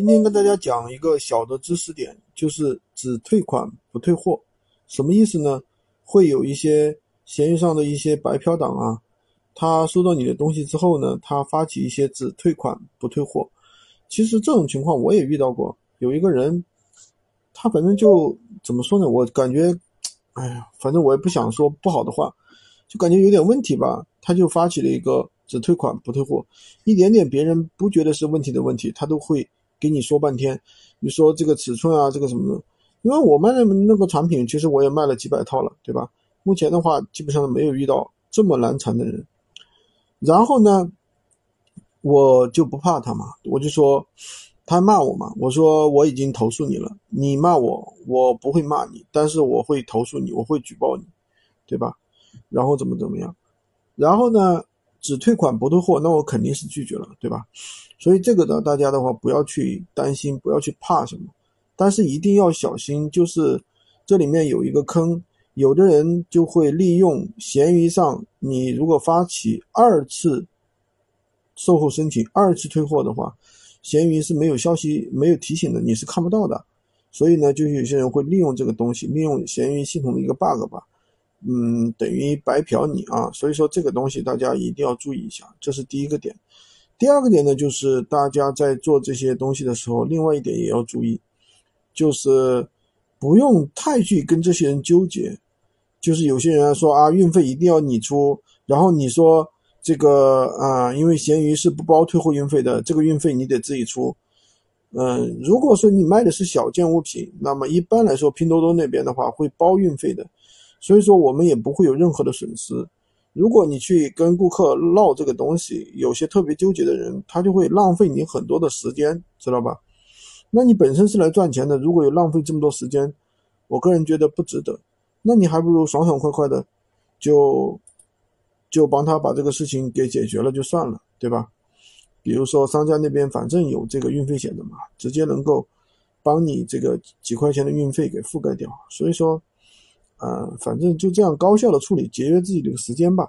今天跟大家讲一个小的知识点，就是只退款不退货，什么意思呢？会有一些闲鱼上的一些白嫖党啊，他收到你的东西之后呢，他发起一些只退款不退货。其实这种情况我也遇到过，有一个人，他反正就怎么说呢？我感觉，哎呀，反正我也不想说不好的话，就感觉有点问题吧。他就发起了一个只退款不退货，一点点别人不觉得是问题的问题，他都会。给你说半天，你说这个尺寸啊，这个什么的，因为我卖的那个产品，其实我也卖了几百套了，对吧？目前的话，基本上没有遇到这么难缠的人。然后呢，我就不怕他嘛，我就说他骂我嘛，我说我已经投诉你了，你骂我，我不会骂你，但是我会投诉你，我会举报你，对吧？然后怎么怎么样？然后呢？只退款不退货，那我肯定是拒绝了，对吧？所以这个呢，大家的话不要去担心，不要去怕什么，但是一定要小心，就是这里面有一个坑，有的人就会利用闲鱼上，你如果发起二次售后申请、二次退货的话，闲鱼是没有消息、没有提醒的，你是看不到的。所以呢，就有些人会利用这个东西，利用闲鱼系统的一个 bug 吧。嗯，等于白嫖你啊！所以说这个东西大家一定要注意一下，这是第一个点。第二个点呢，就是大家在做这些东西的时候，另外一点也要注意，就是不用太去跟这些人纠结。就是有些人说啊，运费一定要你出，然后你说这个啊，因为闲鱼是不包退货运费的，这个运费你得自己出。嗯，如果说你卖的是小件物品，那么一般来说拼多多那边的话会包运费的。所以说我们也不会有任何的损失。如果你去跟顾客唠这个东西，有些特别纠结的人，他就会浪费你很多的时间，知道吧？那你本身是来赚钱的，如果有浪费这么多时间，我个人觉得不值得。那你还不如爽爽快快的就就帮他把这个事情给解决了就算了，对吧？比如说商家那边反正有这个运费险的嘛，直接能够帮你这个几块钱的运费给覆盖掉。所以说。嗯，反正就这样高效的处理，节约自己的时间吧。